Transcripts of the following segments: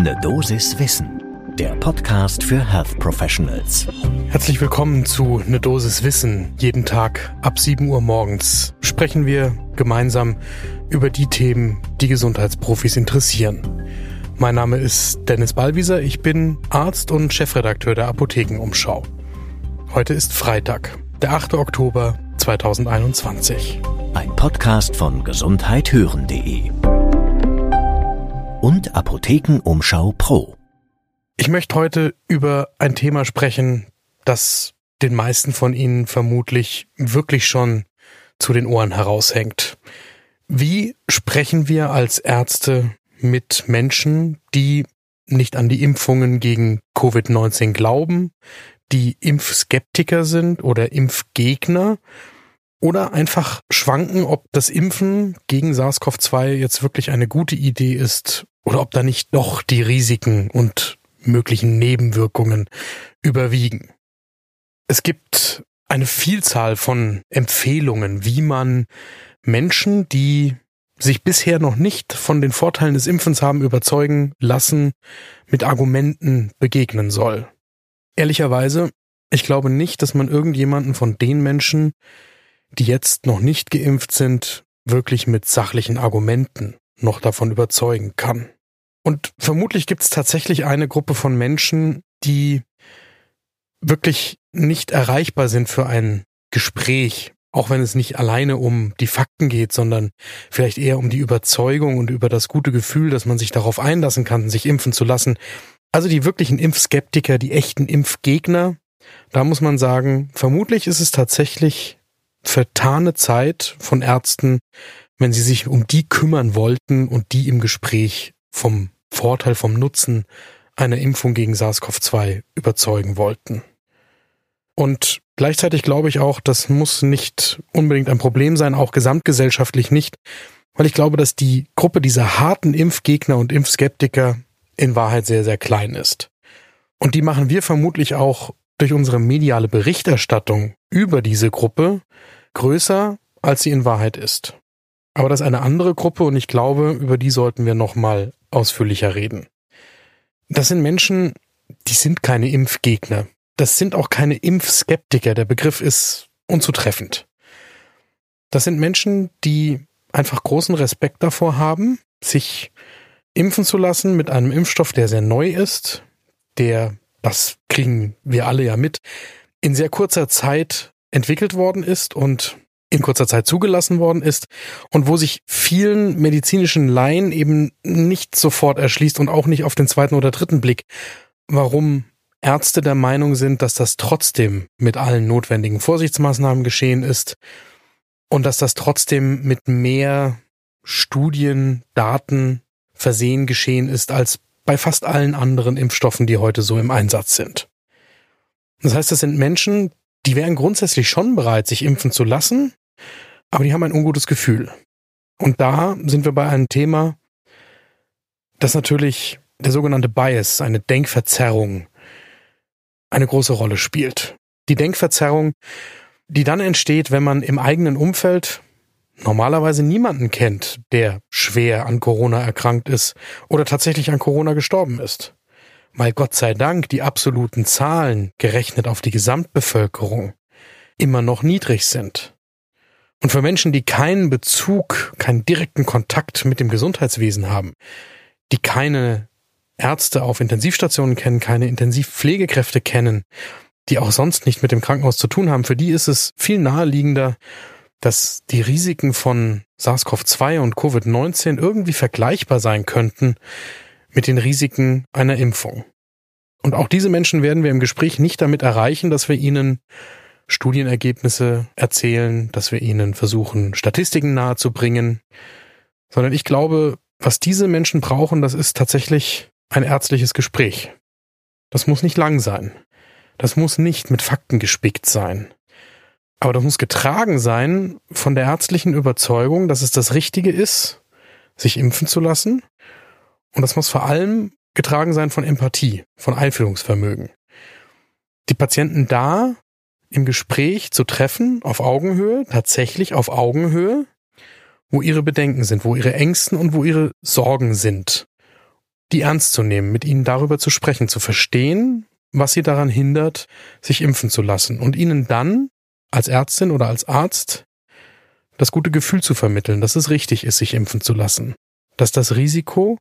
Ne Dosis Wissen, der Podcast für Health Professionals. Herzlich willkommen zu Ne Dosis Wissen. Jeden Tag ab 7 Uhr morgens sprechen wir gemeinsam über die Themen, die Gesundheitsprofis interessieren. Mein Name ist Dennis Ballwieser, ich bin Arzt und Chefredakteur der Apothekenumschau. Heute ist Freitag, der 8. Oktober 2021. Ein Podcast von gesundheithören.de und Apothekenumschau Pro. Ich möchte heute über ein Thema sprechen, das den meisten von Ihnen vermutlich wirklich schon zu den Ohren heraushängt. Wie sprechen wir als Ärzte mit Menschen, die nicht an die Impfungen gegen Covid-19 glauben, die Impfskeptiker sind oder Impfgegner oder einfach schwanken, ob das Impfen gegen SARS-CoV-2 jetzt wirklich eine gute Idee ist oder ob da nicht doch die Risiken und möglichen Nebenwirkungen überwiegen. Es gibt eine Vielzahl von Empfehlungen, wie man Menschen, die sich bisher noch nicht von den Vorteilen des Impfens haben überzeugen lassen, mit Argumenten begegnen soll. Ehrlicherweise, ich glaube nicht, dass man irgendjemanden von den Menschen, die jetzt noch nicht geimpft sind, wirklich mit sachlichen Argumenten noch davon überzeugen kann. Und vermutlich gibt es tatsächlich eine Gruppe von Menschen, die wirklich nicht erreichbar sind für ein Gespräch, auch wenn es nicht alleine um die Fakten geht, sondern vielleicht eher um die Überzeugung und über das gute Gefühl, dass man sich darauf einlassen kann, sich impfen zu lassen. Also die wirklichen Impfskeptiker, die echten Impfgegner, da muss man sagen, vermutlich ist es tatsächlich vertane Zeit von Ärzten, wenn sie sich um die kümmern wollten und die im Gespräch vom Vorteil, vom Nutzen einer Impfung gegen SARS-CoV-2 überzeugen wollten. Und gleichzeitig glaube ich auch, das muss nicht unbedingt ein Problem sein, auch gesamtgesellschaftlich nicht, weil ich glaube, dass die Gruppe dieser harten Impfgegner und Impfskeptiker in Wahrheit sehr, sehr klein ist. Und die machen wir vermutlich auch durch unsere mediale Berichterstattung über diese Gruppe größer, als sie in Wahrheit ist. Aber das ist eine andere Gruppe und ich glaube, über die sollten wir nochmal ausführlicher reden. Das sind Menschen, die sind keine Impfgegner. Das sind auch keine Impfskeptiker. Der Begriff ist unzutreffend. Das sind Menschen, die einfach großen Respekt davor haben, sich impfen zu lassen mit einem Impfstoff, der sehr neu ist, der, das kriegen wir alle ja mit, in sehr kurzer Zeit entwickelt worden ist und in kurzer Zeit zugelassen worden ist und wo sich vielen medizinischen Laien eben nicht sofort erschließt und auch nicht auf den zweiten oder dritten Blick, warum Ärzte der Meinung sind, dass das trotzdem mit allen notwendigen Vorsichtsmaßnahmen geschehen ist und dass das trotzdem mit mehr Studien, Daten versehen geschehen ist als bei fast allen anderen Impfstoffen, die heute so im Einsatz sind. Das heißt, das sind Menschen, die wären grundsätzlich schon bereit, sich impfen zu lassen, aber die haben ein ungutes Gefühl. Und da sind wir bei einem Thema, das natürlich der sogenannte Bias, eine Denkverzerrung, eine große Rolle spielt. Die Denkverzerrung, die dann entsteht, wenn man im eigenen Umfeld normalerweise niemanden kennt, der schwer an Corona erkrankt ist oder tatsächlich an Corona gestorben ist. Weil Gott sei Dank die absoluten Zahlen gerechnet auf die Gesamtbevölkerung immer noch niedrig sind. Und für Menschen, die keinen Bezug, keinen direkten Kontakt mit dem Gesundheitswesen haben, die keine Ärzte auf Intensivstationen kennen, keine Intensivpflegekräfte kennen, die auch sonst nicht mit dem Krankenhaus zu tun haben, für die ist es viel naheliegender, dass die Risiken von SARS-CoV-2 und Covid-19 irgendwie vergleichbar sein könnten mit den Risiken einer Impfung. Und auch diese Menschen werden wir im Gespräch nicht damit erreichen, dass wir ihnen Studienergebnisse erzählen, dass wir ihnen versuchen, Statistiken nahezubringen, sondern ich glaube, was diese Menschen brauchen, das ist tatsächlich ein ärztliches Gespräch. Das muss nicht lang sein. Das muss nicht mit Fakten gespickt sein. Aber das muss getragen sein von der ärztlichen Überzeugung, dass es das Richtige ist, sich impfen zu lassen. Und das muss vor allem getragen sein von Empathie, von Einfühlungsvermögen. Die Patienten da im Gespräch zu treffen, auf Augenhöhe, tatsächlich auf Augenhöhe, wo ihre Bedenken sind, wo ihre Ängsten und wo ihre Sorgen sind. die ernst zu nehmen, mit ihnen darüber zu sprechen, zu verstehen, was sie daran hindert, sich impfen zu lassen und ihnen dann als Ärztin oder als Arzt das gute Gefühl zu vermitteln, dass es richtig ist, sich impfen zu lassen, dass das Risiko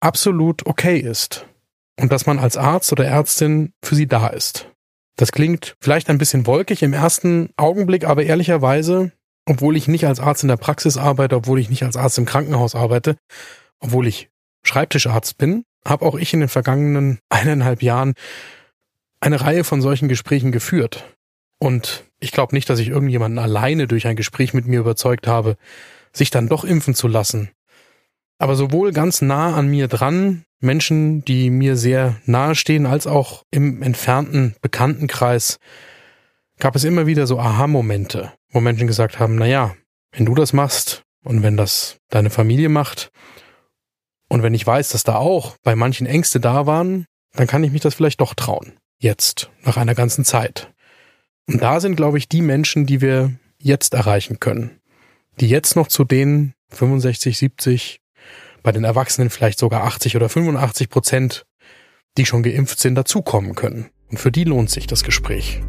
absolut okay ist und dass man als Arzt oder Ärztin für sie da ist. Das klingt vielleicht ein bisschen wolkig im ersten Augenblick, aber ehrlicherweise, obwohl ich nicht als Arzt in der Praxis arbeite, obwohl ich nicht als Arzt im Krankenhaus arbeite, obwohl ich Schreibtischarzt bin, habe auch ich in den vergangenen eineinhalb Jahren eine Reihe von solchen Gesprächen geführt. Und ich glaube nicht, dass ich irgendjemanden alleine durch ein Gespräch mit mir überzeugt habe, sich dann doch impfen zu lassen. Aber sowohl ganz nah an mir dran, Menschen, die mir sehr nahe stehen, als auch im entfernten Bekanntenkreis, gab es immer wieder so Aha-Momente, wo Menschen gesagt haben, na ja, wenn du das machst und wenn das deine Familie macht und wenn ich weiß, dass da auch bei manchen Ängste da waren, dann kann ich mich das vielleicht doch trauen. Jetzt, nach einer ganzen Zeit. Und da sind, glaube ich, die Menschen, die wir jetzt erreichen können. Die jetzt noch zu den 65, 70, bei den Erwachsenen vielleicht sogar 80 oder 85 Prozent, die schon geimpft sind, dazukommen können. Und für die lohnt sich das Gespräch.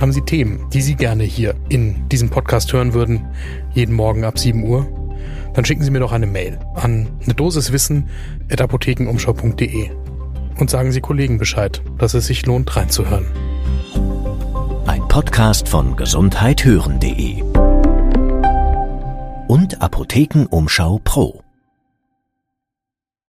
Haben Sie Themen, die Sie gerne hier in diesem Podcast hören würden, jeden Morgen ab 7 Uhr? dann schicken Sie mir doch eine Mail an eine Dosis at apothekenumschau.de und sagen Sie Kollegen Bescheid, dass es sich lohnt, reinzuhören. Ein Podcast von gesundheithören.de und Apothekenumschau Pro.